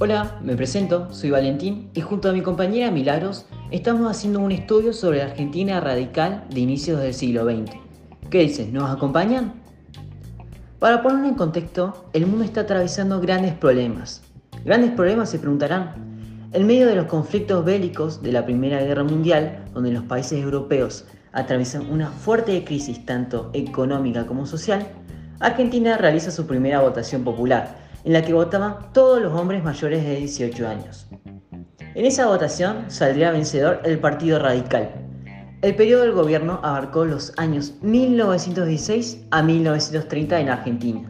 Hola, me presento, soy Valentín y junto a mi compañera Milagros estamos haciendo un estudio sobre la Argentina radical de inicios del siglo XX. ¿Qué dicen? ¿Nos acompañan? Para poner en contexto, el mundo está atravesando grandes problemas. Grandes problemas se preguntarán. En medio de los conflictos bélicos de la Primera Guerra Mundial, donde los países europeos atraviesan una fuerte crisis tanto económica como social, Argentina realiza su primera votación popular, en la que votaban todos los hombres mayores de 18 años. En esa votación saldría vencedor el Partido Radical. El periodo del gobierno abarcó los años 1916 a 1930 en Argentina.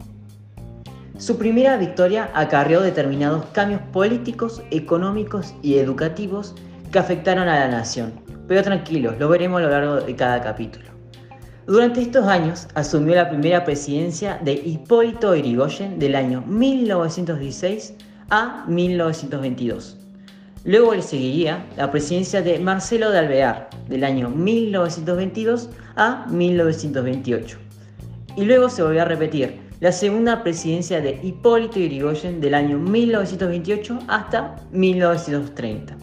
Su primera victoria acarreó determinados cambios políticos, económicos y educativos que afectaron a la nación. Pero tranquilos, lo veremos a lo largo de cada capítulo. Durante estos años asumió la primera presidencia de Hipólito Yrigoyen del año 1916 a 1922. Luego le seguiría la presidencia de Marcelo de Alvear del año 1922 a 1928. Y luego se volvió a repetir la segunda presidencia de Hipólito Yrigoyen del año 1928 hasta 1930.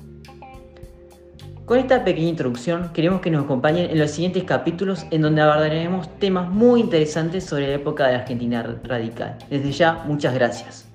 Con esta pequeña introducción queremos que nos acompañen en los siguientes capítulos en donde abordaremos temas muy interesantes sobre la época de la Argentina radical. Desde ya, muchas gracias.